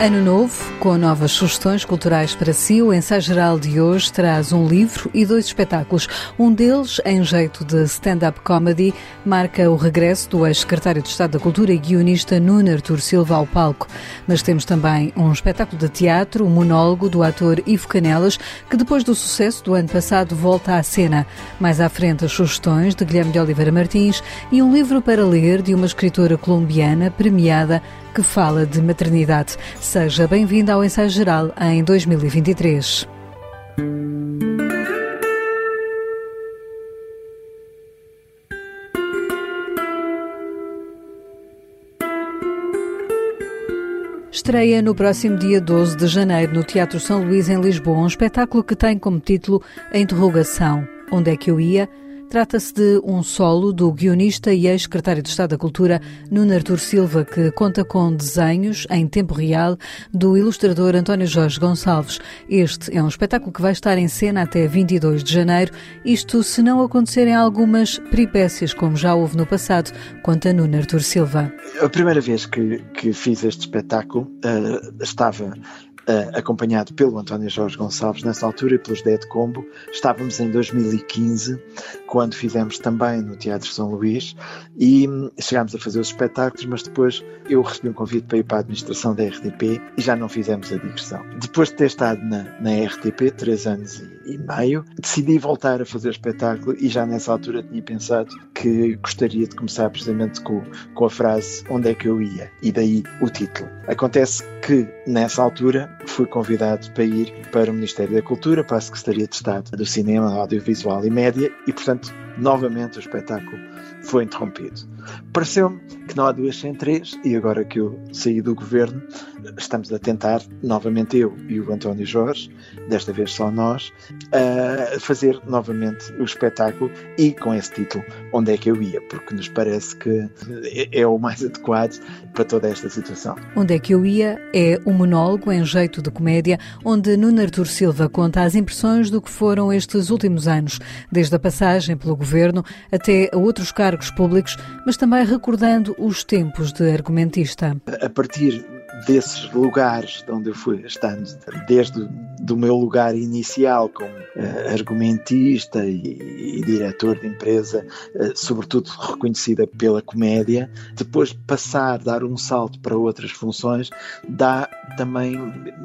Ano novo, com novas sugestões culturais para si, o ensaio geral de hoje traz um livro e dois espetáculos. Um deles, em jeito de stand-up comedy, marca o regresso do ex-secretário de Estado da Cultura e guionista Nuno Artur Silva ao palco. Mas temos também um espetáculo de teatro, um monólogo do ator Ivo Canelas, que depois do sucesso do ano passado volta à cena. Mais à frente, as sugestões de Guilherme de Oliveira Martins e um livro para ler de uma escritora colombiana premiada que fala de maternidade. Seja bem-vindo ao Ensaio Geral em 2023. Estreia no próximo dia 12 de janeiro no Teatro São Luís, em Lisboa, um espetáculo que tem como título A Interrogação. Onde é que eu ia? Trata-se de um solo do guionista e ex-secretário de Estado da Cultura Nuno Artur Silva, que conta com desenhos em tempo real do ilustrador António Jorge Gonçalves. Este é um espetáculo que vai estar em cena até 22 de janeiro, isto se não acontecerem algumas peripécias, como já houve no passado, conta Nuno Artur Silva. A primeira vez que, que fiz este espetáculo uh, estava uh, acompanhado pelo António Jorge Gonçalves nessa altura e pelos Dead Combo. Estávamos em 2015, quando fizemos também no Teatro São Luís e hum, chegámos a fazer os espetáculos, mas depois eu recebi um convite para ir para a administração da RTP e já não fizemos a digressão. Depois de ter estado na, na RTP, três anos e, e meio, decidi voltar a fazer espetáculo e já nessa altura tinha pensado que gostaria de começar precisamente com, com a frase onde é que eu ia e daí o título. Acontece que nessa altura fui convidado para ir para o Ministério da Cultura, para a Secretaria de Estado do Cinema, Audiovisual e Média, e portanto, novamente o espetáculo foi interrompido. Pareceu-me que não há duas sem três, e agora que eu saí do governo, estamos a tentar, novamente eu e o António Jorge, desta vez só nós, a fazer novamente o espetáculo e com esse título, Onde é que eu ia? Porque nos parece que é o mais adequado para toda esta situação. Onde é que eu ia é um monólogo em jeito de comédia, onde Nuno Artur Silva conta as impressões do que foram estes últimos anos, desde a passagem pelo governo até a outros cargos públicos, mas também recordando os tempos de argumentista. A partir desses lugares de onde eu fui estando, desde do meu lugar inicial como uh, argumentista e, e, diretor de empresa, uh, sobretudo reconhecida pela comédia, depois passar, dar um salto para outras funções, dá também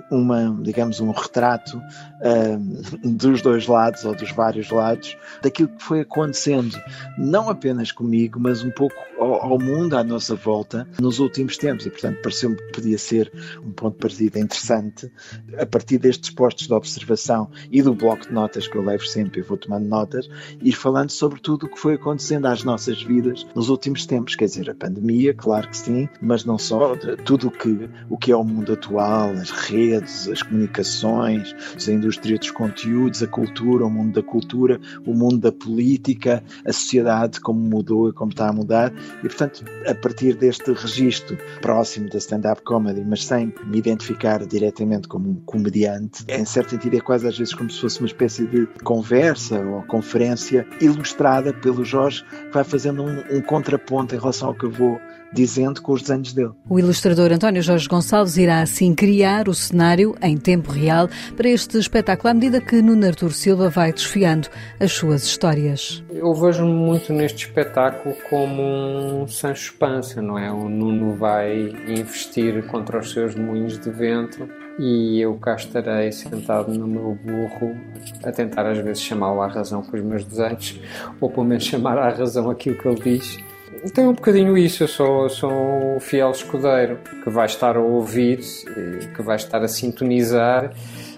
uma, digamos, um retrato uh, dos dois lados ou dos vários lados daquilo que foi acontecendo, não apenas comigo, mas um pouco ao, ao mundo à nossa volta nos últimos tempos. E, portanto, pareceu-me que podia ser um ponto de partida interessante. A partir destes postos de observação e do bloco de notas que eu levo sempre e vou tomando notas, ir falando sobre tudo o que foi acontecendo às nossas vidas nos últimos tempos, quer dizer, a pandemia, claro que sim, mas não só, tudo o que, o que é o mundo atual, as redes, as comunicações, a indústria dos conteúdos, a cultura, o mundo da cultura, o mundo da política, a sociedade, como mudou e como está a mudar, e portanto, a partir deste registro próximo da stand-up comedy, mas sem me identificar diretamente como um comediante, em certo sentido é quase às vezes como se fosse uma espécie de conversa ou conferência ilustrada pelo Jorge, que vai fazendo um, um contraponto em relação ao que eu vou dizendo com os desenhos dele. O ilustrador António Jorge Gonçalves irá assim criar o cenário em tempo real para este espetáculo à medida que Nuno Artur Silva vai desfiando as suas histórias. Eu vejo-me muito neste espetáculo como um Sancho Pança, não é? O Nuno vai investir contra os seus moinhos de vento e eu cá estarei sentado no meu burro a tentar às vezes chamá-lo à razão com os meus desenhos ou pelo menos chamar à razão aquilo que ele diz tem um bocadinho isso, eu sou, sou um fiel escudeiro que vai estar a ouvir, que vai estar a sintonizar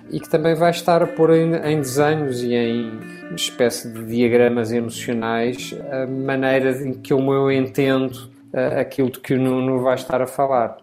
e que também vai estar a pôr em, em desenhos e em espécie de diagramas emocionais a maneira em que eu entendo uh, aquilo de que o Nuno vai estar a falar.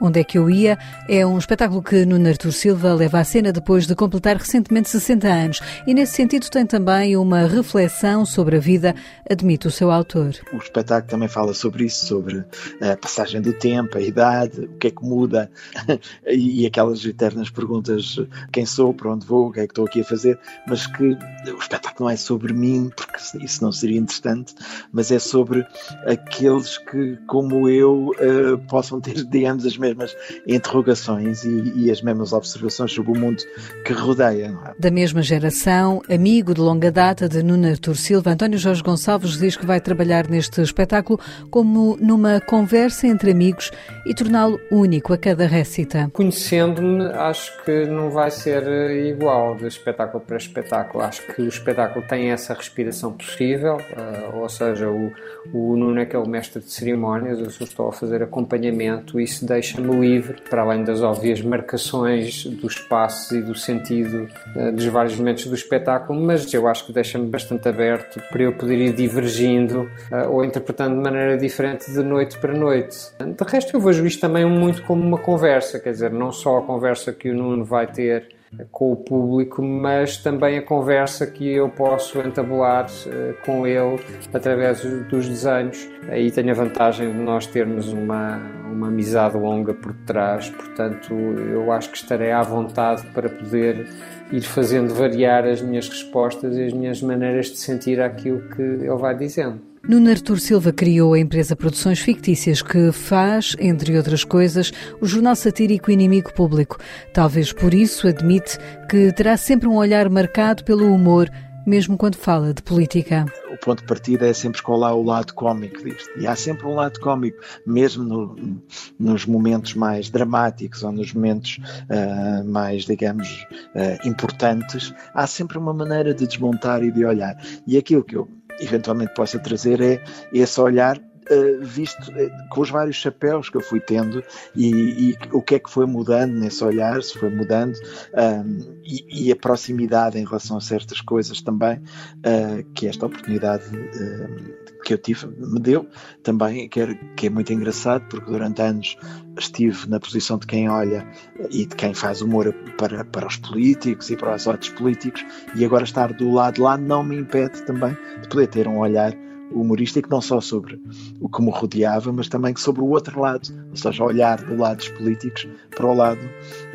Onde é que eu ia? É um espetáculo que Nuno Artur Silva leva à cena depois de completar recentemente 60 anos e, nesse sentido, tem também uma reflexão sobre a vida, admite o seu autor. O espetáculo também fala sobre isso, sobre a passagem do tempo, a idade, o que é que muda e aquelas eternas perguntas: quem sou, para onde vou, o que é que estou aqui a fazer, mas que o espetáculo não é sobre mim, porque isso não seria interessante, mas é sobre aqueles que, como eu, uh, possam ter, digamos, as mesmas interrogações e, e as mesmas observações sobre o mundo que rodeia. É? Da mesma geração, amigo de longa data de Nuno Artur Silva, António Jorge Gonçalves diz que vai trabalhar neste espetáculo como numa conversa entre amigos e torná-lo único a cada récita. Conhecendo-me, acho que não vai ser igual de espetáculo para espetáculo. Acho que o espetáculo tem essa respiração possível, uh, ou seja, o, o Nuno é que é o mestre de cerimónias, eu só estou a fazer acompanhamento, isso deixa-me livre, para além das óbvias marcações do espaço e do sentido uh, dos vários momentos do espetáculo, mas eu acho que deixa-me bastante aberto para eu poder ir divergindo uh, ou interpretando de maneira diferente de noite para noite. De resto, eu vejo isto também muito como uma conversa, quer dizer, não só a conversa que o Nuno vai ter com o público, mas também a conversa que eu posso entabular uh, com ele através dos desenhos. Aí tenho a vantagem de nós termos uma, uma amizade longa por trás, portanto, eu acho que estarei à vontade para poder ir fazendo variar as minhas respostas e as minhas maneiras de sentir aquilo que ele vai dizendo. Nuno Artur Silva criou a empresa Produções Fictícias que faz, entre outras coisas, o jornal satírico Inimigo Público. Talvez por isso admite que terá sempre um olhar marcado pelo humor, mesmo quando fala de política. O ponto de partida é sempre escolar o lado cómico disto. E há sempre um lado cómico, mesmo no, nos momentos mais dramáticos ou nos momentos uh, mais, digamos, uh, importantes, há sempre uma maneira de desmontar e de olhar. E aquilo que eu eventualmente possa trazer é esse olhar uh, visto uh, com os vários chapéus que eu fui tendo e, e, o que é que foi mudando nesse olhar, se foi mudando um, e, e, a proximidade em relação a certas coisas também uh, que esta oportunidade que eu tive me deu também, que é, que é muito engraçado porque durante anos estive na posição de quem olha e de quem faz humor para, para os políticos e para os outros políticos e agora estar do lado lá não me impede também de poder ter um olhar humorístico não só sobre o que me rodeava, mas também sobre o outro lado, ou seja, olhar do lado dos políticos para o lado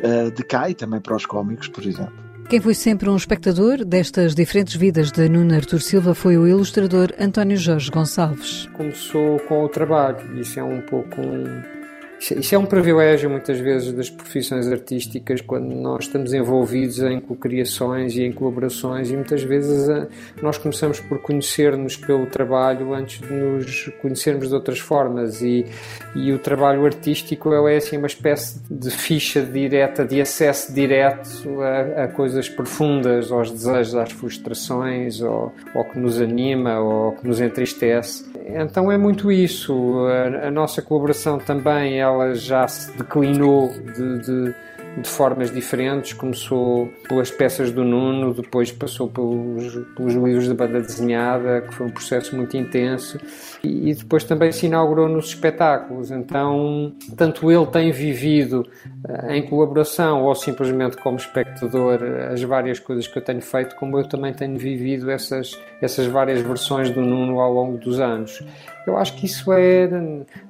uh, de cá e também para os cómicos, por exemplo. Quem foi sempre um espectador destas diferentes vidas de Nuno Artur Silva foi o ilustrador António Jorge Gonçalves. Começou com o trabalho, isso é um pouco um, isso é um privilégio muitas vezes das profissões artísticas quando nós estamos envolvidos em cocriações e em colaborações e muitas vezes eh, nós começamos por conhecer-nos pelo trabalho antes de nos conhecermos de outras formas e, e o trabalho artístico é assim uma espécie de ficha direta, de acesso direto a, a coisas profundas, aos desejos, às frustrações, ou ao que nos anima ou que nos entristece. Então é muito isso. A, a nossa colaboração também ela já se declinou de, de de formas diferentes. Começou pelas peças do Nuno, depois passou pelos, pelos livros de banda desenhada, que foi um processo muito intenso, e, e depois também se inaugurou nos espetáculos. Então, tanto ele tem vivido eh, em colaboração ou simplesmente como espectador as várias coisas que eu tenho feito, como eu também tenho vivido essas, essas várias versões do Nuno ao longo dos anos. Eu acho que isso é,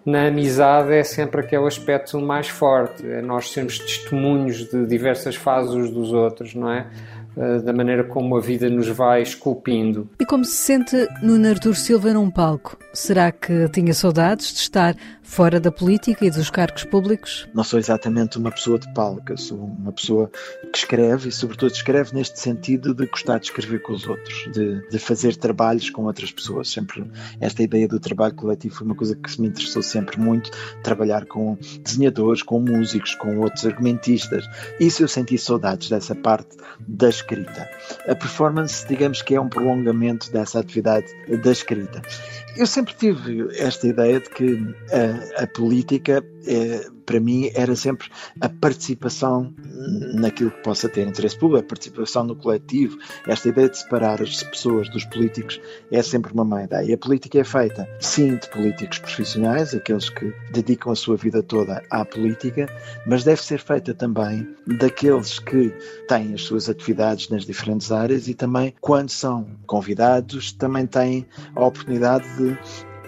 na amizade, é sempre aquele aspecto mais forte, é nós sermos testemunhos de diversas fases dos outros, não é? Eh, da maneira como a vida nos vai esculpindo. E como se sente no Artur Silva num palco? Será que tinha saudades de estar fora da política e dos cargos públicos? Não sou exatamente uma pessoa de palco, sou uma pessoa que escreve e, sobretudo, escreve neste sentido de gostar de escrever com os outros, de, de fazer trabalhos com outras pessoas. Sempre esta ideia do trabalho coletivo foi uma coisa que me interessou sempre muito, trabalhar com desenhadores, com músicos, com outros argumentistas. Isso eu senti saudades dessa parte da escrita. A performance, digamos que é um prolongamento dessa atividade da escrita. Eu sempre tive esta ideia de que a, política é, para mim era sempre a participação naquilo que possa ter interesse público, a participação no coletivo. Esta ideia de separar as pessoas dos políticos é sempre uma má ideia. A política é feita, sim, de políticos profissionais, aqueles que dedicam a sua vida toda à política, mas deve ser feita também daqueles que têm as suas atividades nas diferentes áreas e também, quando são convidados, também têm a oportunidade de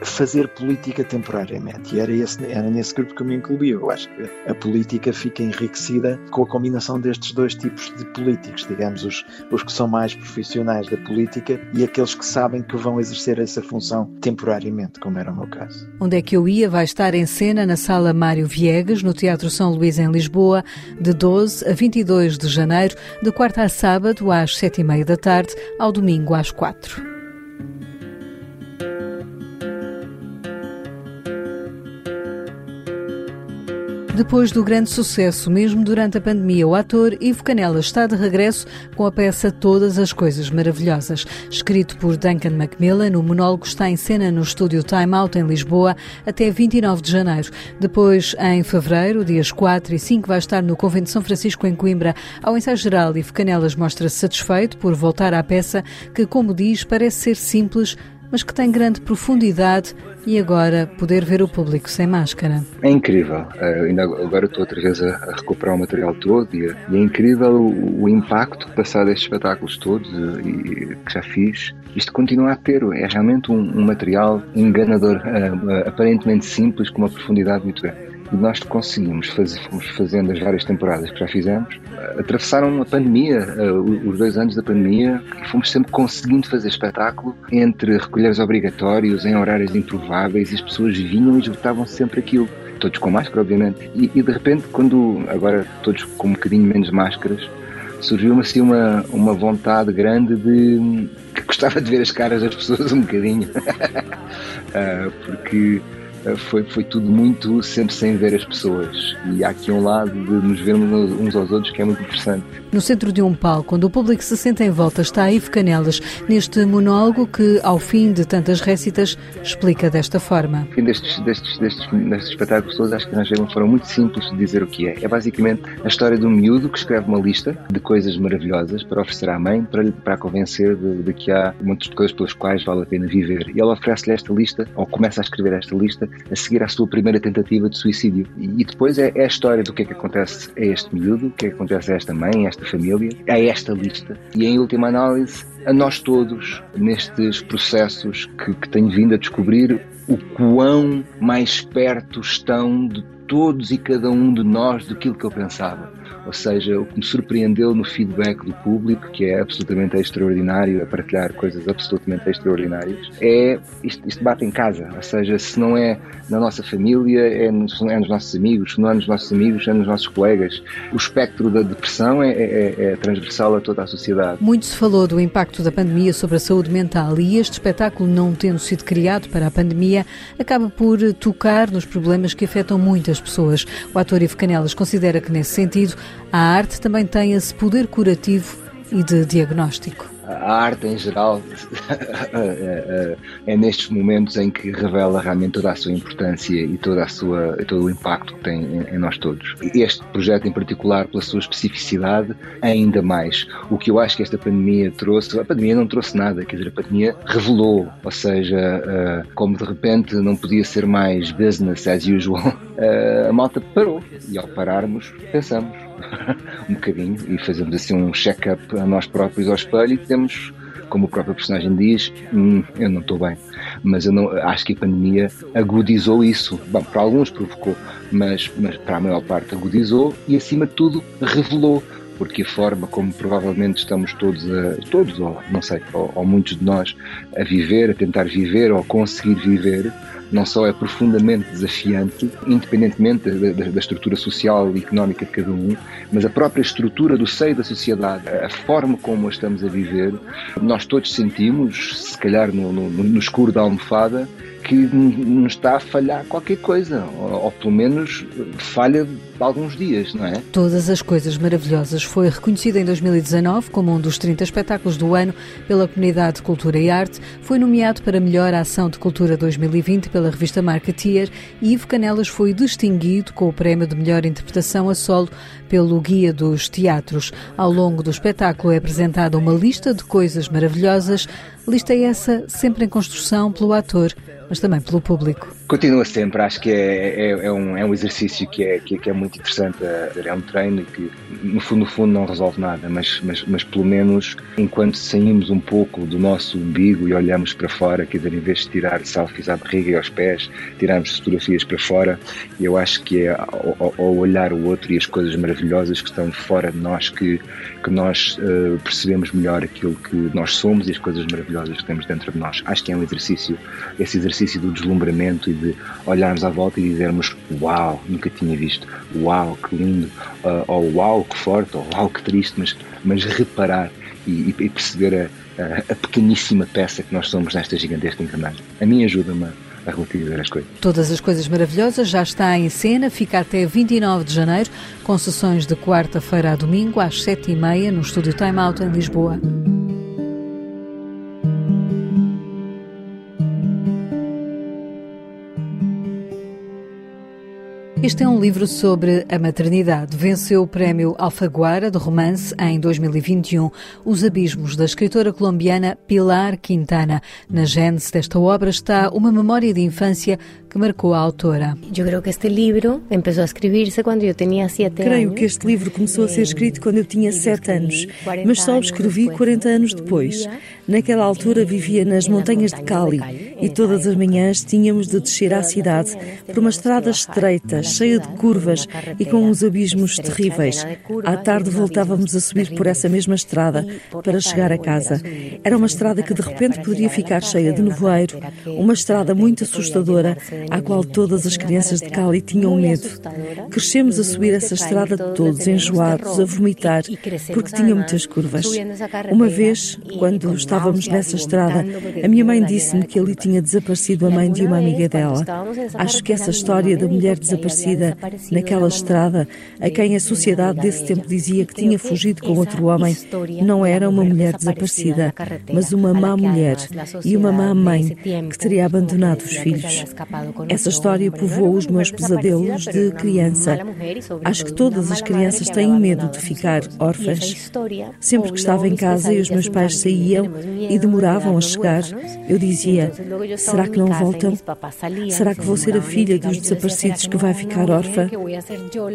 fazer política temporariamente. E era, esse, era nesse grupo que eu me incluía. Eu acho que a política fica enriquecida com a combinação destes dois tipos de políticos, digamos, os, os que são mais profissionais da política e aqueles que sabem que vão exercer essa função temporariamente, como era o meu caso. Onde é que eu ia vai estar em cena na Sala Mário Viegas, no Teatro São Luís, em Lisboa, de 12 a 22 de janeiro, de quarta a sábado às sete e meia da tarde, ao domingo às quatro. Depois do grande sucesso, mesmo durante a pandemia, o ator Ivo Canela está de regresso com a peça Todas as Coisas Maravilhosas. Escrito por Duncan Macmillan, o monólogo está em cena no estúdio Time Out em Lisboa até 29 de janeiro. Depois, em fevereiro, dias 4 e 5, vai estar no Convento de São Francisco em Coimbra. Ao ensaio geral, Ivo Canelas mostra-se satisfeito por voltar à peça que, como diz, parece ser simples, mas que tem grande profundidade e agora poder ver o público sem máscara. É incrível. Uh, ainda agora estou outra vez a, recuperar o material todo e, é incrível o, impacto passado estes espetáculos todos uh, e, que já fiz. Isto continua a ter. É realmente um, material enganador, uh, aparentemente simples, com uma profundidade muito grande nós conseguimos, fazer, fomos fazendo as várias temporadas que já fizemos, atravessaram a pandemia, os dois anos da pandemia, e fomos sempre conseguindo fazer espetáculo entre recolheres obrigatórios, em horários improváveis, e as pessoas vinham e esgotavam sempre aquilo. Todos com máscara, obviamente. E, e de repente, quando agora todos com um bocadinho menos máscaras, surgiu-me assim uma, uma vontade grande de que gostava de ver as caras das pessoas um bocadinho. uh, porque eh, foi, foi tudo muito sempre sem ver as pessoas. E há aqui um lado de nos vermos uns aos outros que é muito interessante. No centro de um palco, quando o público se senta em volta, está Ivo Canelas, neste monólogo que, ao fim de tantas récitas, explica desta forma. Fim destes, destes, destes, destes espetáculos todos, acho que arranjei uma forma muito simples de dizer o que é. É basicamente a história de um miúdo que escreve uma lista de coisas maravilhosas para oferecer à mãe, para, para a convencer de, de que há muitas coisas pelas quais vale a pena viver. E ela oferece-lhe esta lista, ou começa a escrever esta lista, a seguir à sua primeira tentativa de suicídio. E, depois é, é, a história do que é que acontece a este miúdo, o que é que acontece a esta mãe, a esta família, a esta lista. E em última análise, a nós todos, nestes processos que, que tenho vindo a descobrir, o quão mais perto estão de todos e cada um de nós daquilo que eu pensava. Ou seja, o que me surpreendeu no feedback do público, que é absolutamente extraordinário, a partilhar coisas absolutamente extraordinárias, é isto, isto bate em casa. Ou seja, se não é na nossa família, é nos, é nos nossos amigos, se não é nos nossos amigos, é nos nossos colegas. O espectro da depressão é, é, é transversal a toda a sociedade. Muito se falou do impacto da pandemia sobre a saúde mental e este espetáculo, não tendo sido criado para a pandemia, acaba por tocar nos problemas que afetam muitas pessoas. O ator Ivo Canelas considera que, nesse sentido, a arte também tem esse poder curativo e de diagnóstico. A arte, em geral, é, é, é nestes momentos em que revela realmente toda a sua importância e toda a sua, todo o impacto que tem em, em nós todos. Este projeto, em particular, pela sua especificidade, ainda mais. O que eu acho que esta pandemia trouxe, a pandemia não trouxe nada, quer dizer, a pandemia revelou, ou seja, eh, como de repente não podia ser mais business as usual, eh, a malta parou. E ao pararmos, pensamos um bocadinho e fazemos assim um check-up a nós próprios ao espelho e temos, como o próprio personagem diz, hum, eu não estou bem. Mas eu não, acho que a pandemia agudizou isso. Bom, para alguns provocou, mas, mas para a maior parte agudizou e acima de tudo revelou porque a forma como provavelmente estamos todos a, todos, ou não sei, ou, ou, muitos de nós, a viver, a tentar viver ou conseguir viver, não só é profundamente desafiante, independentemente da, da, estrutura social e económica de cada um, mas a própria estrutura do seio da sociedade, a forma como a estamos a viver, nós todos sentimos, se calhar no, no, no escuro da almofada, que nos está a falhar qualquer coisa, ou, ou, pelo menos falha de alguns dias, não é? Todas as coisas maravilhosas foi reconhecida em 2019 como um dos 30 espetáculos do ano pela Comunidade de Cultura e Arte, foi nomeado para Melhor Ação de Cultura 2020 pela revista Marketeer e Ivo Canelas foi distinguido com o prémio de melhor interpretação a solo pelo Guia dos Teatros. Ao longo do espetáculo é apresentada uma lista de coisas maravilhosas, lista essa sempre em construção pelo ator mas também pelo público. Continua sempre, acho que é, é, é, um, é um exercício que é, que, é, que é muito interessante, é um treino que no fundo, no fundo não resolve nada, mas, mas, mas pelo menos enquanto saímos um pouco do nosso umbigo e olhamos para fora, quer dizer, em vez de tirar selfies à barriga e aos pés, tirarmos fotografias para fora, eu acho que é ao, ao olhar o outro e as coisas maravilhosas que estão fora de nós que, que nós uh, percebemos melhor aquilo que nós somos e as coisas maravilhosas que temos dentro de nós. Acho que é um exercício, esse exercício do deslumbramento de olharmos à volta e dizermos uau, nunca tinha visto, uau, que lindo, uh, ou uau, que forte, ou uau, que triste, mas, mas reparar e, e perceber a, a, a, pequeníssima peça que nós somos nesta gigantesca engrenagem. A mim ajuda-me a relativizar as coisas. Todas as coisas maravilhosas já está em cena, fica até 29 de janeiro, com sessões de quarta-feira a domingo às 7h30 no Estúdio Time Out em Lisboa. Este é um livro sobre a maternidade. Venceu o prémio Alfaguara de romance em 2021. Os Abismos, da escritora colombiana Pilar Quintana. Na gênese desta obra está uma memória de infância que marcou a autora. Eu creio que este livro começou a escrever-se quando eu tinha sete anos. Creio que este livro começou a ser escrito quando eu tinha sete anos, mas só o escrevi 40 anos depois. Naquela altura vivia nas montanhas de Cali e todas as manhãs tínhamos de descer à cidade por uma estrada estreita, cheia de curvas e com uns abismos terríveis. À tarde voltávamos a subir por essa mesma estrada para chegar a casa. Era uma estrada que de repente poderia ficar cheia de nevoeiro, uma estrada muito assustadora à qual todas as crianças de Cali tinham medo. Crescemos a subir essa estrada todos enjoados, a vomitar, porque tinha muitas curvas. Uma vez, quando estávamos nessa estrada, a minha mãe disse-me que ali tinha desaparecido a mãe de uma amiga dela. Acho que essa história da mulher desaparecida naquela estrada, a quem a sociedade desse tempo dizia que tinha fugido com outro homem, não era uma mulher desaparecida, mas uma má mulher e uma má mãe que teria abandonado os filhos. Essa história povoou os meus pesadelos de criança. Acho que todas as crianças têm medo de ficar órfãs. Sempre que estava em casa e os meus pais saíam e demoravam a chegar, eu dizia: será que não voltam? Será que vou ser a filha dos desaparecidos que vai ficar órfã?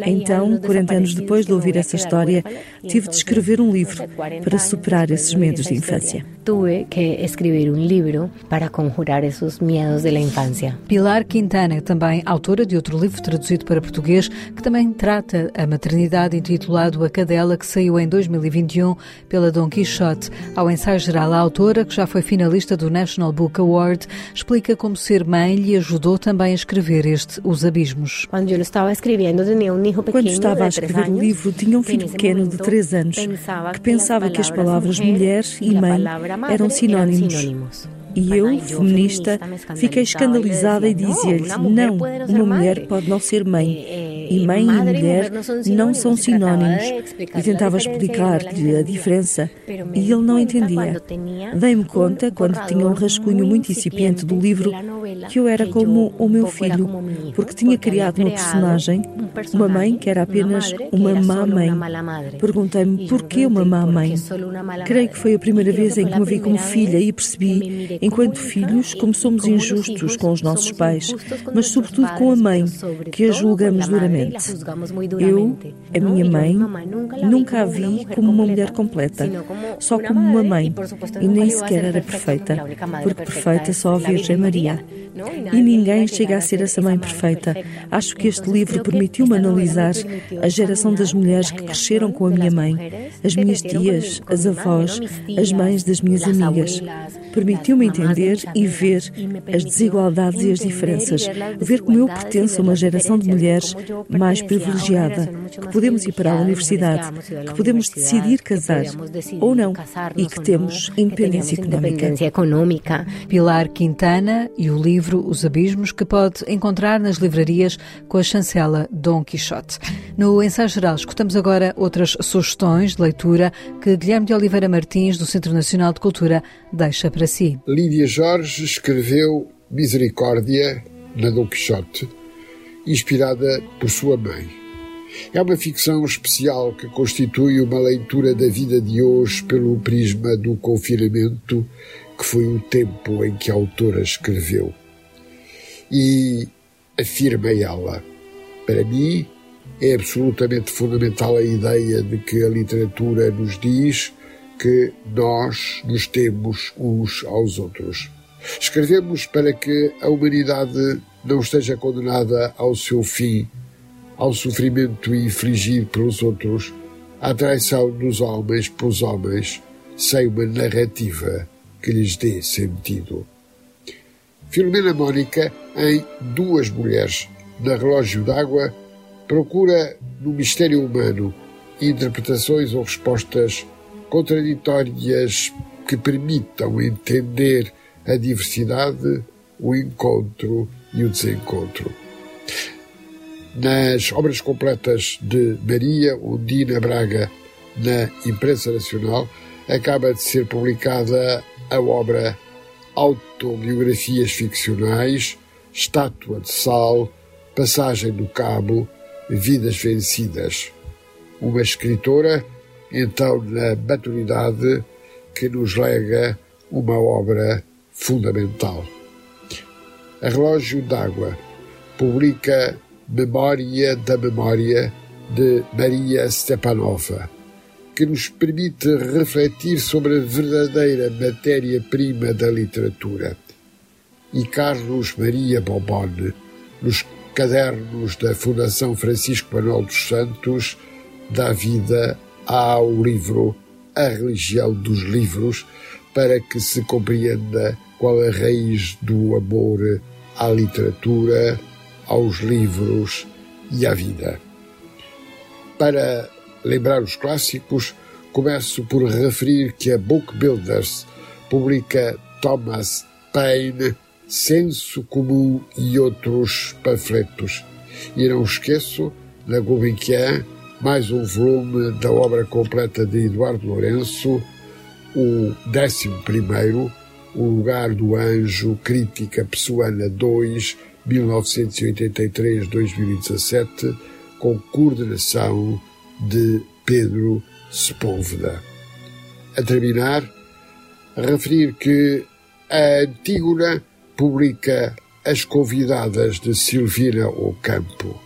Então, 40 anos depois de ouvir essa história, tive de escrever um livro para superar esses medos de infância. Tive que escrever um livro para conjurar esses medos da infância. Pilar Quintana também autora de outro livro traduzido para português que também trata a maternidade, intitulado A Cadela, que saiu em 2021 pela Dom Quixote. Ao ensaio geral, a autora, que já foi finalista do National Book Award, explica como ser mãe lhe ajudou também a escrever este Os Abismos. Quando eu estava escrevendo, tinha um filho Quando estava a escrever o livro, tinha um filho pequeno de três anos que pensava que as palavras mulher e mãe eram sinónimos. E eu, feminista, fiquei escandalizada e dizia-lhe: não, uma mulher pode não ser mãe. E mãe e mulher não são sinónimos. E tentava explicar-lhe a diferença. E ele não entendia. Dei-me conta, quando tinha um rascunho muito incipiente do livro, que eu era como o meu filho, porque tinha criado uma personagem, uma mãe que era apenas uma má mãe. Perguntei-me por que uma má mãe. Creio que foi a primeira vez em que me vi como filha e percebi enquanto filhos, como somos injustos com os nossos pais, mas sobretudo com a mãe, que a julgamos duramente. Eu, a minha mãe, nunca a vi como uma mulher completa, só como uma mãe, e nem sequer era perfeita, porque perfeita só a Virgem Maria. E ninguém chega a ser essa mãe perfeita. Acho que este livro permitiu-me analisar a geração das mulheres que cresceram com a minha mãe, as minhas tias, as avós, as mães das minhas amigas. Permitiu-me entender e ver as desigualdades e as diferenças, ver como eu pertenço a uma geração de mulheres mais privilegiada, que podemos ir para a universidade, que podemos decidir casar ou não e que temos independência económica. Pilar Quintana e o livro Os Abismos, que pode encontrar nas livrarias com a chancela Dom Quixote. No ensaio geral, escutamos agora outras sugestões de leitura que Guilherme de Oliveira Martins, do Centro Nacional de Cultura, deixa para si. Lídia Jorge escreveu Misericórdia na Dom Quixote, inspirada por sua mãe. É uma ficção especial que constitui uma leitura da vida de hoje pelo prisma do confinamento, que foi o tempo em que a autora escreveu. E afirma ela: Para mim, é absolutamente fundamental a ideia de que a literatura nos diz que nós nos temos uns aos outros. Escrevemos para que a humanidade não esteja condenada ao seu fim, ao sofrimento infligido pelos outros, à traição dos homens pelos homens, sem uma narrativa que lhes dê sentido. Filomena Mónica, em Duas Mulheres, na Relógio d'Água, procura no mistério humano interpretações ou respostas contraditórias que permitam entender a diversidade, o encontro e o desencontro. Nas obras completas de Maria Undina Braga, na imprensa nacional, acaba de ser publicada a obra Autobiografias Ficcionais, Estátua de Sal, Passagem do Cabo, Vidas Vencidas. Uma escritora, então na maturidade, que nos lega uma obra fundamental. Relógio d'Água publica Memória da Memória de Maria Stepanova que nos permite refletir sobre a verdadeira matéria-prima da literatura. E Carlos Maria Bobone, nos cadernos da Fundação Francisco Manuel dos Santos, dá vida ao livro A Religião dos Livros, para que se compreenda qual a raiz do amor à literatura, aos livros e à vida. Para lembrar os clássicos, começo por referir que a Book Builders publica Thomas Paine, Senso Comum e outros panfletos. E não esqueço, na Gulbenkian, mais um volume da obra completa de Eduardo Lourenço, o 11 O Lugar do Anjo, Crítica Pessoana 2, 1983-2017, com coordenação de Pedro Sepúlveda. A terminar, a referir que a Antígona publica As Convidadas de Silvina Ocampo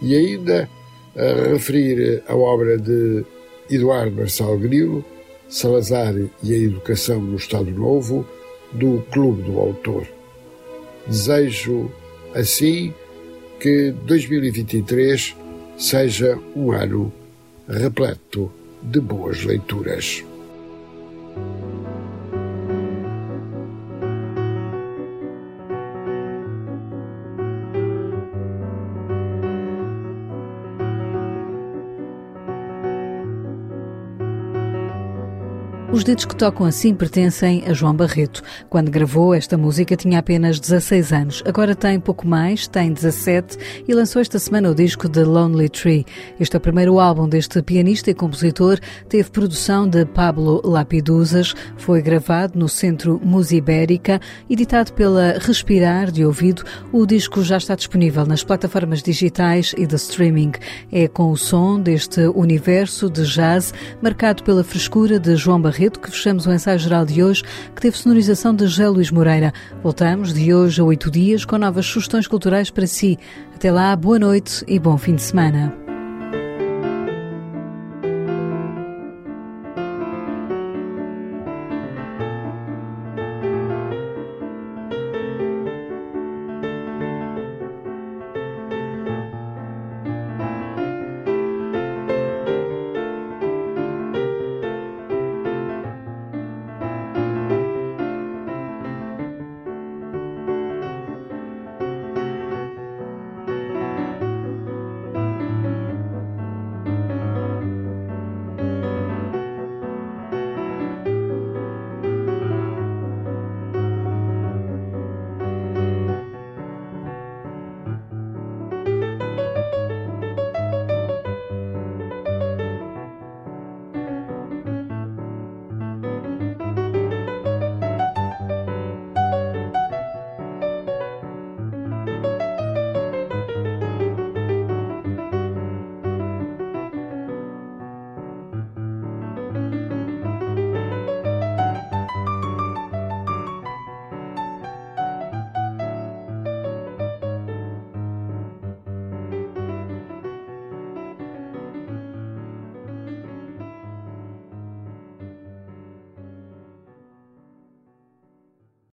e ainda a referir a obra de Eduardo Marçal Grilo, Salazar e a Educação no Estado Novo, do Clube do Autor. Desejo, assim, que 2023 seja um ano repleto de boas leituras. Os dedos que tocam assim pertencem a João Barreto. Quando gravou esta música tinha apenas 16 anos. Agora tem pouco mais, tem 17 e lançou esta semana o disco The Lonely Tree. Este é o primeiro álbum deste pianista e compositor. Teve produção de Pablo Lapiduzas. Foi gravado no Centro Musibérica, editado pela Respirar de Ouvido. O disco já está disponível nas plataformas digitais e de streaming. É com o som deste universo de jazz marcado pela frescura de João Barreto Barreto que fechamos o ensaio geral de hoje, que teve sonorização de José Luís Moreira. Voltamos de hoje a oito dias com novas sugestões culturais para si. Até lá, boa noite e bom fim de semana.